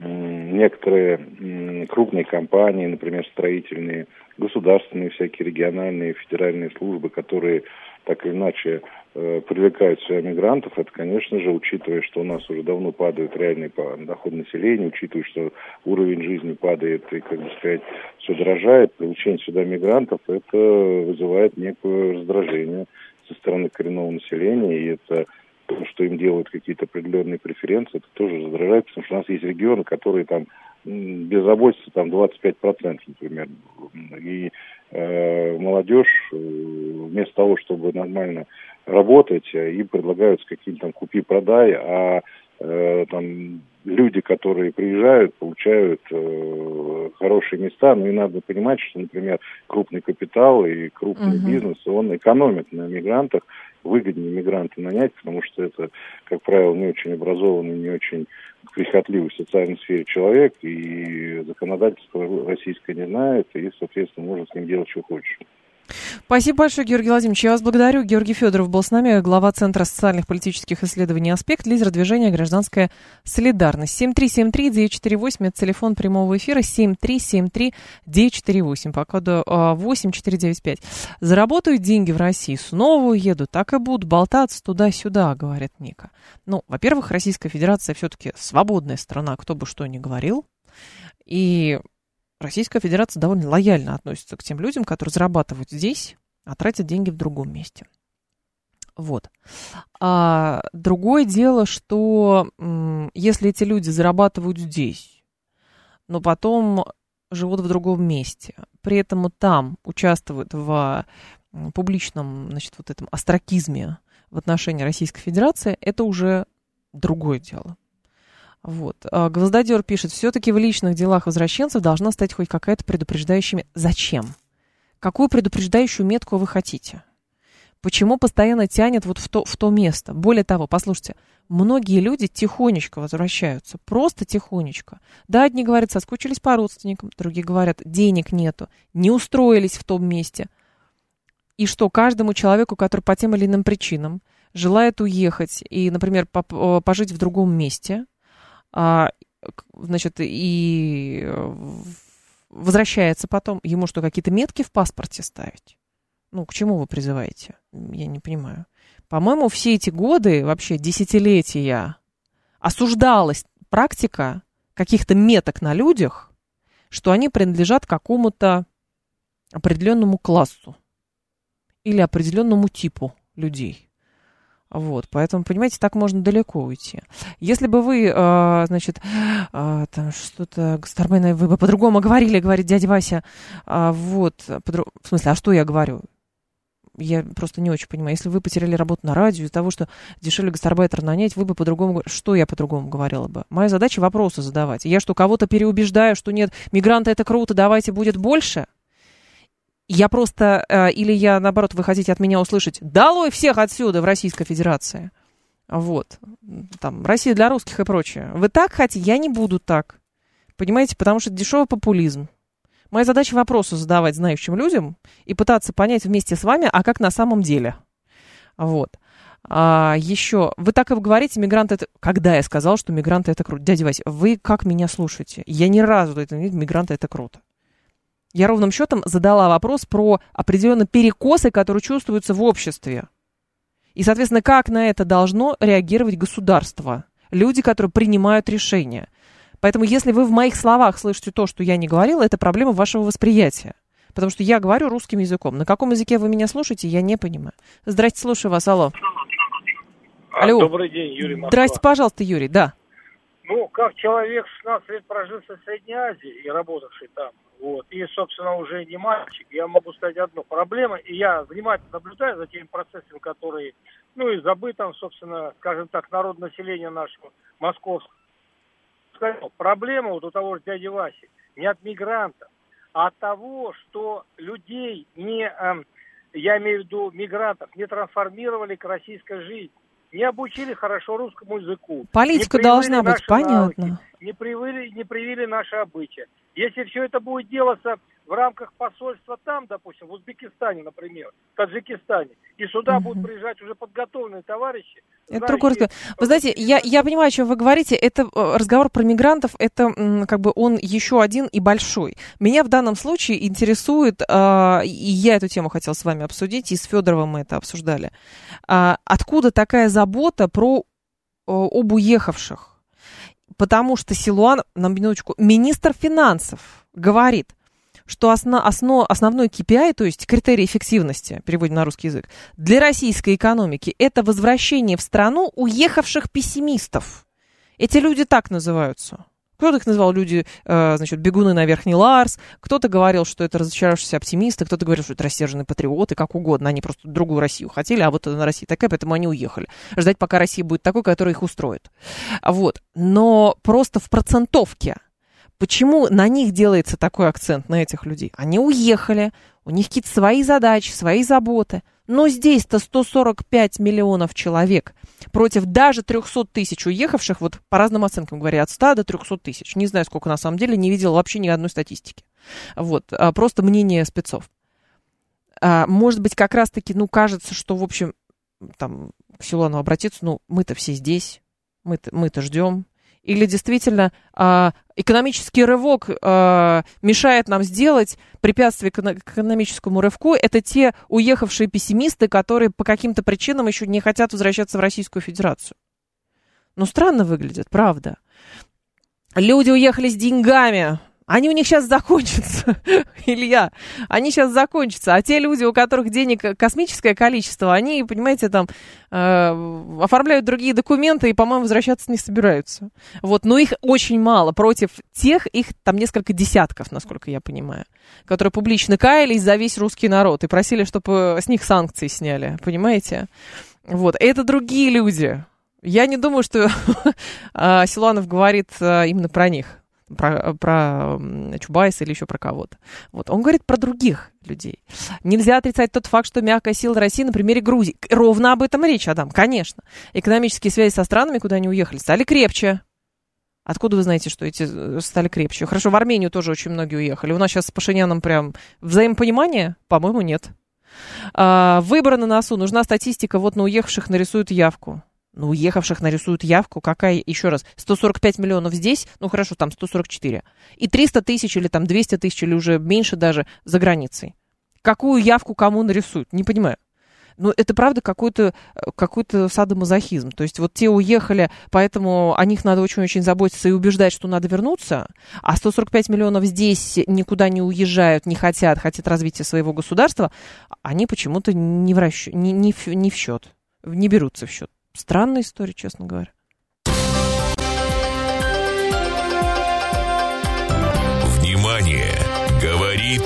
F: некоторые крупные компании, например, строительные, государственные всякие региональные, федеральные службы, которые так или иначе э, привлекают сюда мигрантов, это, конечно же, учитывая, что у нас уже давно падают реальные доходы населения, учитывая, что уровень жизни падает и, как бы сказать, все дорожает, привлечение сюда мигрантов, это вызывает некое раздражение со стороны коренного населения, и это то, что им делают какие-то определенные преференции, это тоже раздражает, потому что у нас есть регионы, которые там безработица там 25%, например. И э, молодежь э, вместо того, чтобы нормально работать, э, им предлагают с каким-то там купи-продай, а э, там люди, которые приезжают, получают э, хорошие места, но и надо понимать, что, например, крупный капитал и крупный uh-huh. бизнес, он экономит на мигрантах, выгоднее мигранта нанять, потому что это, как правило, не очень образованный, не очень прихотливый в социальной сфере человек, и законодательство российское не знает, и, соответственно, может с ним делать, что хочешь.
A: Спасибо большое, Георгий Владимирович. Я вас благодарю. Георгий Федоров был с нами, глава Центра социальных политических исследований «Аспект», лидер движения «Гражданская солидарность». 7373-948, это телефон прямого эфира, 7373-948, по коду 8495. А, Заработаю деньги в России, снова уеду, так и будут болтаться туда-сюда, говорит Ника. Ну, во-первых, Российская Федерация все-таки свободная страна, кто бы что ни говорил. И Российская Федерация довольно лояльно относится к тем людям, которые зарабатывают здесь, а тратят деньги в другом месте. Вот. А другое дело, что если эти люди зарабатывают здесь, но потом живут в другом месте, при этом там участвуют в публичном, значит, вот этом остракизме в отношении Российской Федерации, это уже другое дело. Вот. А, Гвоздодер пишет, все-таки в личных делах возвращенцев должна стать хоть какая-то предупреждающая... Зачем? Какую предупреждающую метку вы хотите? Почему постоянно тянет вот в то, в то место? Более того, послушайте, многие люди тихонечко возвращаются, просто тихонечко. Да, одни говорят, соскучились по родственникам, другие говорят, денег нету, не устроились в том месте. И что каждому человеку, который по тем или иным причинам желает уехать и, например, пожить в другом месте, а, значит, и э, возвращается потом, ему что, какие-то метки в паспорте ставить? Ну, к чему вы призываете? Я не понимаю. По-моему, все эти годы, вообще десятилетия, осуждалась практика каких-то меток на людях, что они принадлежат какому-то определенному классу или определенному типу людей. Вот, поэтому, понимаете, так можно далеко уйти. Если бы вы, э, значит, э, там что-то, Старбена, вы бы по-другому говорили, говорит дядя Вася, э, вот, по в смысле, а что я говорю? Я просто не очень понимаю. Если вы потеряли работу на радио из-за того, что дешевле гастарбайтера нанять, вы бы по-другому... Что я по-другому говорила бы? Моя задача вопросы задавать. Я что, кого-то переубеждаю, что нет, мигранты это круто, давайте будет больше? Я просто, э, или я, наоборот, вы хотите от меня услышать, долой всех отсюда в Российской Федерации. Вот. Там, Россия для русских и прочее. Вы так хотите? Я не буду так. Понимаете? Потому что это дешевый популизм. Моя задача вопросы задавать знающим людям и пытаться понять вместе с вами, а как на самом деле. Вот. А, еще, вы так и говорите, мигранты это... Когда я сказал, что мигранты это круто? Дядя Вася, вы как меня слушаете? Я ни разу это не мигранты это круто. Я ровным счетом задала вопрос про определенные перекосы, которые чувствуются в обществе. И, соответственно, как на это должно реагировать государство? Люди, которые принимают решения. Поэтому, если вы в моих словах слышите то, что я не говорила, это проблема вашего восприятия. Потому что я говорю русским языком. На каком языке вы меня слушаете, я не понимаю. Здрасте, слушаю вас. Алло.
G: Алло. Добрый день, Юрий
A: Москва. Здрасте, пожалуйста, Юрий, да.
G: Ну, как человек 16 лет проживший в Средней Азии и работавший там, вот, и, собственно, уже не мальчик, я могу сказать одну. Проблема, и я внимательно наблюдаю за теми процессами, которые, ну, и забытым, собственно, скажем так, народ населения нашего московского. Проблема вот у того же дяди Васи не от мигрантов, а от того, что людей не, э, я имею в виду мигрантов, не трансформировали к российской жизни не обучили хорошо русскому языку.
A: Политика должна быть, понятно.
G: Навыки, не привили, не привили наши обычаи. Если все это будет делаться в рамках посольства там, допустим, в Узбекистане, например, в Таджикистане, и сюда угу. будут приезжать уже подготовленные товарищи.
A: Это другой разговор. Вы знаете, я, я понимаю, о чем вы говорите. Это э, разговор про мигрантов, это как бы он еще один и большой. Меня в данном случае интересует, э, и я эту тему хотела с вами обсудить, и с Федоровым мы это обсуждали. Э, откуда такая забота про э, об уехавших? Потому что Силуан, на минуточку, министр финансов говорит, что осно, осно, основной KPI, то есть критерий эффективности, переводим на русский язык, для российской экономики это возвращение в страну уехавших пессимистов. Эти люди так называются. Кто-то их называл люди, э, значит, бегуны на Верхний Ларс, кто-то говорил, что это разочаровавшиеся оптимисты, кто-то говорил, что это рассерженные патриоты, как угодно. Они просто другую Россию хотели, а вот на России такая, поэтому они уехали. Ждать, пока Россия будет такой, который их устроит. Вот. Но просто в процентовке – Почему на них делается такой акцент, на этих людей? Они уехали, у них какие-то свои задачи, свои заботы. Но здесь-то 145 миллионов человек против даже 300 тысяч уехавших, вот по разным оценкам говорят, от 100 до 300 тысяч. Не знаю, сколько на самом деле, не видел вообще ни одной статистики. Вот, а просто мнение спецов. А, может быть, как раз-таки, ну, кажется, что, в общем, там, к Силуану обратиться, ну, мы-то все здесь, мы-то, мы-то ждем, или действительно э, экономический рывок э, мешает нам сделать препятствие к экономическому рывку? Это те уехавшие пессимисты, которые по каким-то причинам еще не хотят возвращаться в Российскую Федерацию. Ну, странно выглядит, правда. Люди уехали с деньгами, они у них сейчас закончатся, Илья, они сейчас закончатся. А те люди, у которых денег космическое количество, они, понимаете, там э, оформляют другие документы и, по-моему, возвращаться не собираются. Вот, но их очень мало. Против тех их там несколько десятков, насколько я понимаю, которые публично каялись за весь русский народ и просили, чтобы с них санкции сняли, понимаете? Вот, это другие люди. Я не думаю, что а, Силанов говорит а, именно про них про, про Чубайса или еще про кого-то. Вот. Он говорит про других людей. Нельзя отрицать тот факт, что мягкая сила России на примере Грузии. Ровно об этом речь, Адам, конечно. Экономические связи со странами, куда они уехали, стали крепче. Откуда вы знаете, что эти э, стали крепче? Хорошо, в Армению тоже очень многие уехали. У нас сейчас с Пашиняном прям взаимопонимание? По-моему, нет. А, выборы на носу. Нужна статистика. Вот на уехавших нарисуют явку. Ну, уехавших нарисуют явку. Какая, еще раз, 145 миллионов здесь, ну хорошо, там 144. И 300 тысяч или там 200 тысяч или уже меньше даже за границей. Какую явку кому нарисуют? Не понимаю. Ну, это правда какой-то какой садомазохизм. То есть вот те уехали, поэтому о них надо очень-очень заботиться и убеждать, что надо вернуться, а 145 миллионов здесь никуда не уезжают, не хотят, хотят развития своего государства, они почему-то не в, расчет, не, не, в, не в счет, не берутся в счет. Странная история, честно говоря.
B: Внимание! Говорит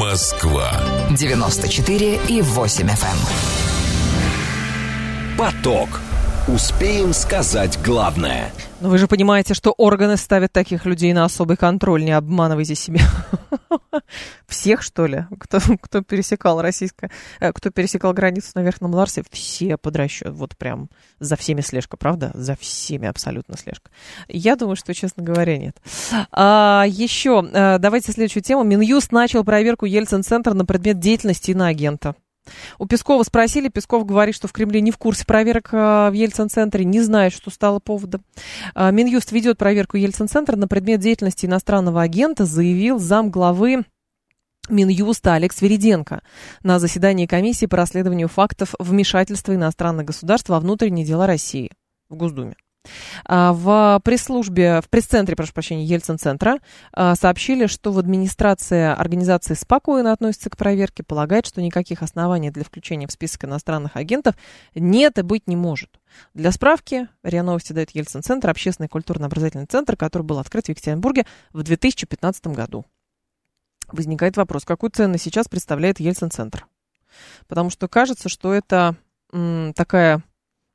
B: Москва.
H: 94 и 8 FM. Эм.
B: Поток. Успеем сказать главное.
A: Но вы же понимаете, что органы ставят таких людей на особый контроль. Не обманывайте себя. Всех, что ли? Кто, кто пересекал российское, э, кто пересекал границу на Верхнем Ларсе, все под расчет. Вот прям за всеми слежка, правда? За всеми абсолютно слежка. Я думаю, что, честно говоря, нет. А, еще, э, давайте следующую тему. Минюст начал проверку Ельцин-центра на предмет деятельности иноагента. У Пескова спросили, Песков говорит, что в Кремле не в курсе проверок а, в Ельцин-центре, не знает, что стало поводом. А, Минюст ведет проверку Ельцин-центра на предмет деятельности иностранного агента, заявил зам главы Минюста Алекс Вериденко на заседании комиссии по расследованию фактов вмешательства иностранных государств во внутренние дела России в Госдуме. А, в пресс-службе, в пресс-центре, прошу прощения, Ельцин-центра а, сообщили, что в администрации организации спокойно относится к проверке, полагает, что никаких оснований для включения в список иностранных агентов нет и быть не может. Для справки, РИА Новости дает Ельцин-центр, общественный культурно-образовательный центр, который был открыт в Екатеринбурге в 2015 году. Возникает вопрос, какую ценность сейчас представляет Ельцин-центр? Потому что кажется, что это м, такая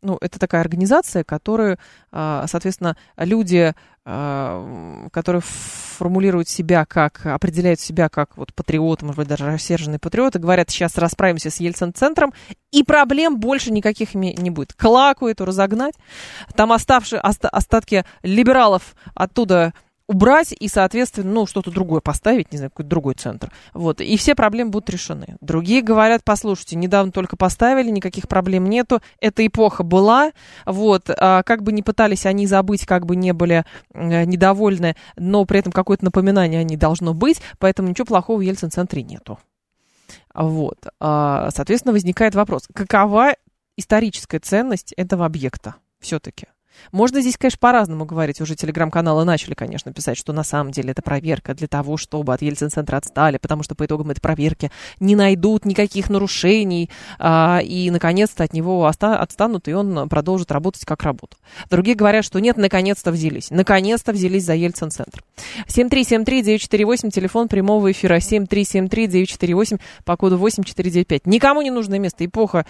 A: ну, это такая организация, которую, а, соответственно, люди, а, которые формулируют себя как, определяют себя как вот патриоты, может быть, даже рассерженные патриоты, говорят, сейчас расправимся с Ельцин-центром, и проблем больше никаких не будет. Клаку эту разогнать, там оставшие, остатки либералов оттуда убрать и, соответственно, ну, что-то другое поставить, не знаю, какой-то другой центр. Вот, и все проблемы будут решены. Другие говорят, послушайте, недавно только поставили, никаких проблем нету, эта эпоха была, вот, а как бы не пытались они забыть, как бы не были э, недовольны, но при этом какое-то напоминание они должно быть, поэтому ничего плохого в Ельцин-центре нету. Вот, а, соответственно, возникает вопрос, какова историческая ценность этого объекта все-таки? Можно здесь, конечно, по-разному говорить. Уже телеграм-каналы начали, конечно, писать, что на самом деле это проверка для того, чтобы от Ельцин-центра отстали, потому что по итогам этой проверки не найдут никаких нарушений, а, и, наконец-то, от него оста- отстанут, и он продолжит работать как работал. Другие говорят, что нет, наконец-то взялись. Наконец-то взялись за Ельцин-центр. 7373948, телефон прямого эфира 7373948, по коду 8495. Никому не нужное место. Эпоха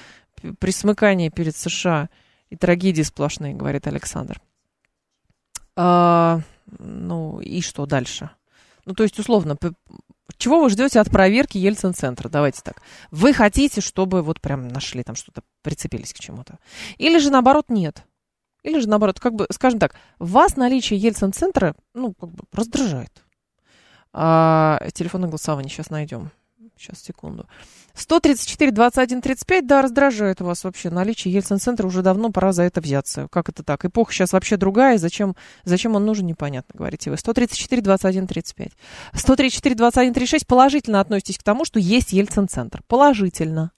A: присмыкания перед США – и трагедии сплошные, говорит Александр. А, ну, и что дальше? Ну, то есть, условно, чего вы ждете от проверки Ельцин-центра? Давайте так. Вы хотите, чтобы вот прям нашли там что-то, прицепились к чему-то? Или же наоборот нет? Или же наоборот, как бы, скажем так, вас наличие Ельцин-центра, ну, как бы раздражает. А, телефонное голосование сейчас найдем. Сейчас, секунду. 134, 21, 35, да, раздражает вас вообще наличие Ельцин-центра, уже давно пора за это взяться. Как это так? Эпоха сейчас вообще другая, зачем, зачем он нужен, непонятно, говорите вы. 134, 21, 35. 134, 21, 36 положительно относитесь к тому, что есть Ельцин-центр. Положительно.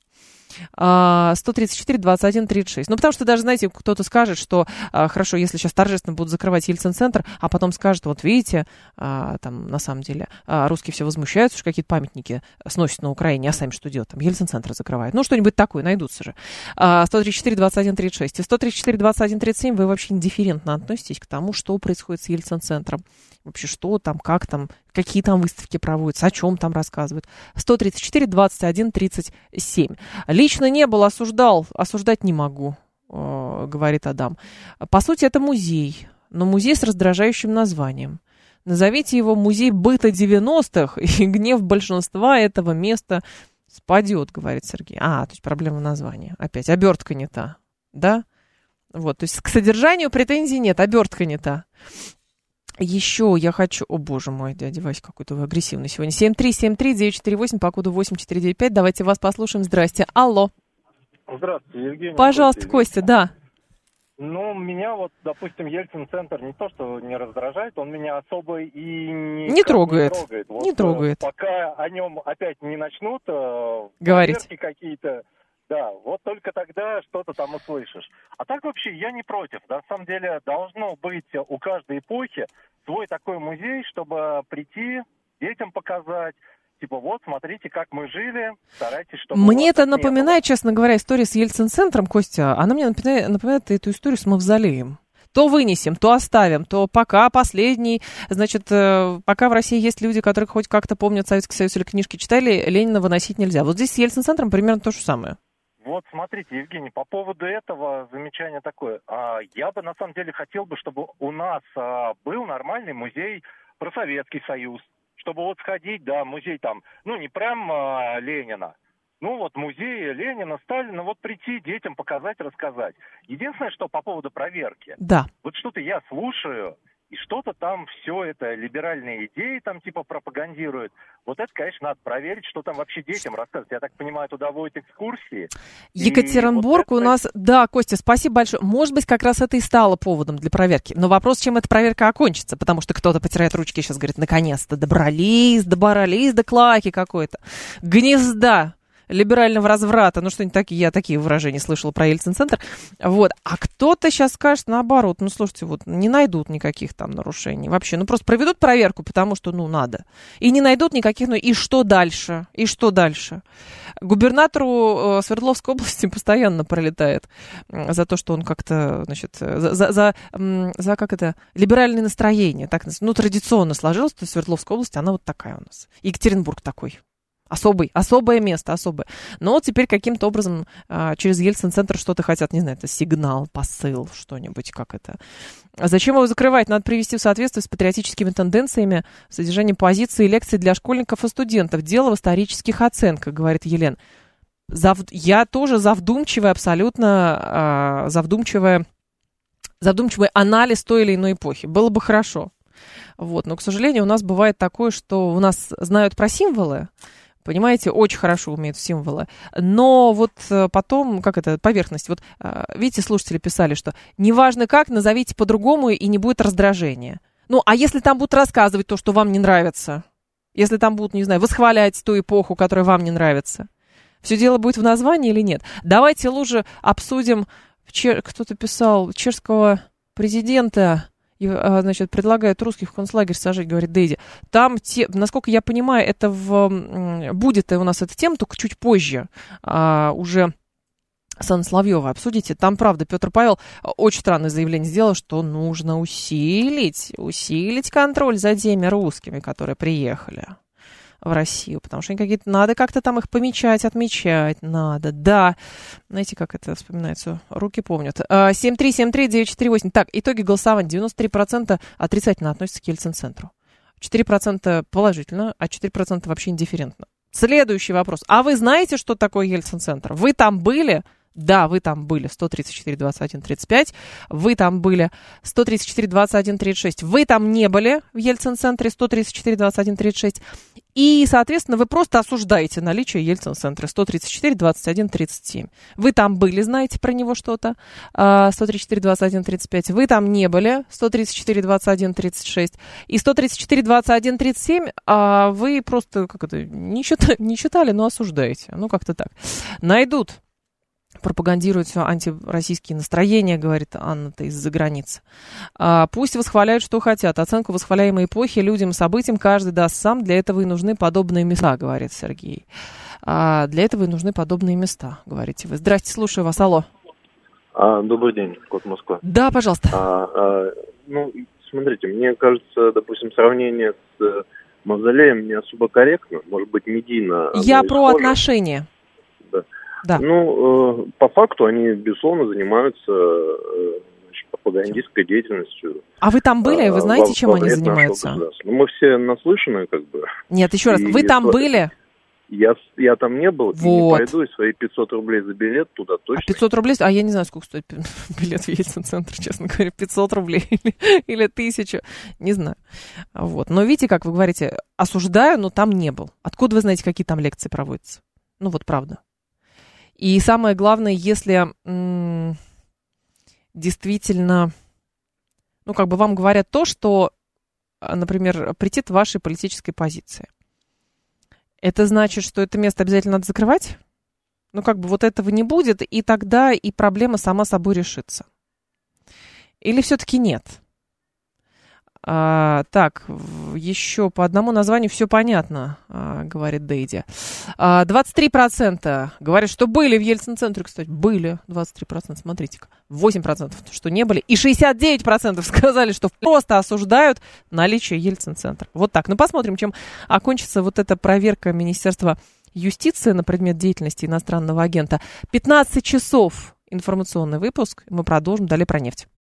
A: 134, 21, 36. Ну, потому что даже, знаете, кто-то скажет, что а, хорошо, если сейчас торжественно будут закрывать Ельцин-центр, а потом скажут, вот видите, а, там на самом деле а, русские все возмущаются, что какие-то памятники сносят на Украине, а сами что делают? Там Ельцин-центр закрывают. Ну, что-нибудь такое, найдутся же. 134, 21, 36. И 134, 21, 37 вы вообще индифферентно относитесь к тому, что происходит с Ельцин-центром вообще что там, как там, какие там выставки проводятся, о чем там рассказывают. 134, 21, 37. Лично не был, осуждал, осуждать не могу, э, говорит Адам. По сути, это музей, но музей с раздражающим названием. Назовите его музей быта 90-х, и гнев большинства этого места спадет, говорит Сергей. А, то есть проблема названия. Опять, обертка не та, да? Вот, то есть к содержанию претензий нет, обертка не та. Еще я хочу... О, боже мой, дядя Вася какой-то вы агрессивный сегодня. 7373948 по коду 8495. Давайте вас послушаем. Здрасте. Алло.
I: Здравствуйте, Евгений.
A: Пожалуйста, Костя, да.
I: Ну, меня вот, допустим, Ельцин-центр не то, что не раздражает, он меня особо и не,
A: не трогает.
I: Не трогает. Вот,
A: не трогает.
I: Пока о нем опять не начнут э,
A: говорить
I: какие-то, да, вот только тогда что-то там услышишь. А так вообще я не против. На самом деле должно быть у каждой эпохи свой такой музей, чтобы прийти, детям показать, типа, вот, смотрите, как мы жили, старайтесь, чтобы...
A: Мне это напоминает, честно говоря, история с Ельцин-центром, Костя, она мне напоминает, напоминает эту историю с Мавзолеем. То вынесем, то оставим, то пока последний, значит, э, пока в России есть люди, которые хоть как-то помнят Советский Союз или книжки читали, Ленина выносить нельзя. Вот здесь с Ельцин-центром примерно то же самое.
I: Вот смотрите, Евгений, по поводу этого замечание такое. А, я бы на самом деле хотел бы, чтобы у нас а, был нормальный музей про Советский Союз. Чтобы вот сходить, да, музей там, ну не прям а, Ленина, ну вот музей Ленина, Сталина, вот прийти детям показать, рассказать. Единственное, что по поводу проверки.
A: Да.
I: Вот что-то я слушаю, и что-то там все это, либеральные идеи там типа пропагандируют. Вот это, конечно, надо проверить, что там вообще детям рассказывать. Я так понимаю, туда водят экскурсии.
A: Екатеринбург вот у нас... Да, Костя, спасибо большое. Может быть, как раз это и стало поводом для проверки. Но вопрос, чем эта проверка окончится, потому что кто-то потирает ручки и сейчас говорит, наконец-то добрались, добрались до клаки какой-то. Гнезда либерального разврата, ну что-нибудь такие, я такие выражения слышала про Ельцин-центр, вот, а кто-то сейчас скажет наоборот, ну слушайте, вот не найдут никаких там нарушений вообще, ну просто проведут проверку, потому что, ну, надо, и не найдут никаких, ну и что дальше, и что дальше? Губернатору э, Свердловской области постоянно пролетает за то, что он как-то, значит, за, за, за, за как это, либеральное настроение, так, ну, традиционно сложилось, то Свердловская область, она вот такая у нас. Екатеринбург такой. Особый, особое место, особое. Но теперь каким-то образом а, через Ельцин-центр что-то хотят, не знаю, это сигнал, посыл, что-нибудь, как это. А зачем его закрывать? Надо привести в соответствие с патриотическими тенденциями содержание позиции и лекций для школьников и студентов. Дело в исторических оценках, говорит Елена. Зав... Я тоже завдумчивая, абсолютно а, завдумчивая, завдумчивый анализ той или иной эпохи. Было бы хорошо. Вот. Но, к сожалению, у нас бывает такое, что у нас знают про символы, понимаете, очень хорошо умеют символы. Но вот э, потом, как это, поверхность. Вот э, видите, слушатели писали, что неважно как, назовите по-другому, и не будет раздражения. Ну, а если там будут рассказывать то, что вам не нравится? Если там будут, не знаю, восхвалять ту эпоху, которая вам не нравится? Все дело будет в названии или нет? Давайте лучше обсудим, кто-то писал, чешского президента а, значит, предлагает русских в концлагерь сажать, говорит Дейзи. Там, те, насколько я понимаю, это в, будет у нас эта тема, только чуть позже а, уже Сан Соловьева обсудите. Там, правда, Петр Павел очень странное заявление сделал, что нужно усилить, усилить контроль за теми русскими, которые приехали в Россию, потому что они какие-то, надо как-то там их помечать, отмечать надо, да. Знаете, как это вспоминается? Руки помнят. 7373948. А, так, итоги голосования. 93% отрицательно относятся к Ельцин-центру. 4% положительно, а 4% вообще индифферентно. Следующий вопрос. А вы знаете, что такое Ельцин-центр? Вы там были? Да, вы там были 134, 21, 35. Вы там были 134, 21, 36. Вы там не были в Ельцин-центре 134, 21, 36. И, соответственно, вы просто осуждаете наличие Ельцин-центра 134, 21, 37. Вы там были, знаете про него что-то, 134, 21, 35. Вы там не были, 134, 21, 36. И 134, 21, 37 вы просто, как это, не читали, не читали но осуждаете. Ну, как-то так. Найдут пропагандируют все антироссийские настроения, говорит Анна-то из-за границы. А, пусть восхваляют, что хотят. Оценку восхваляемой эпохи людям, событиям каждый даст сам. Для этого и нужны подобные места, говорит Сергей. А, для этого и нужны подобные места, говорите вы. Здрасте, слушаю вас. Алло.
J: А, добрый день, Код Москва.
A: Да, пожалуйста.
J: А, а, ну, смотрите, мне кажется, допустим, сравнение с э, мавзолеем не особо корректно. Может быть, медийно.
A: Я про схоже. отношения.
J: Да. Ну, э, по факту они, безусловно, занимаются э, пропагандистской деятельностью.
A: А вы там были? Вы знаете, чем они занимаются?
J: Ну, мы все наслышаны, как бы.
A: Нет, еще раз, вы там были?
J: Я, я там не был, вот. и не пойду, и свои 500 рублей за билет туда точно.
A: А 500 рублей, а я не знаю, сколько стоит билет в Ельцин-центр, честно говоря, 500 рублей или, или 1000, не знаю. Вот. Но видите, как вы говорите, осуждаю, но там не был. Откуда вы знаете, какие там лекции проводятся? Ну вот правда. И самое главное, если действительно, ну, как бы вам говорят то, что, а, например, претит вашей политической позиции. Это значит, что это место обязательно надо закрывать? Ну, как бы вот этого не будет, и тогда и проблема сама собой решится. Или все-таки нет? А, так, еще по одному названию все понятно, а, говорит Дейди. А, 23% говорят, что были в Ельцин-центре, кстати, были 23%, смотрите-ка. 8% что не были. И 69% сказали, что просто осуждают наличие Ельцин-центра. Вот так. Ну, посмотрим, чем окончится вот эта проверка Министерства юстиции на предмет деятельности иностранного агента. 15 часов информационный выпуск. Мы продолжим. Далее про нефть.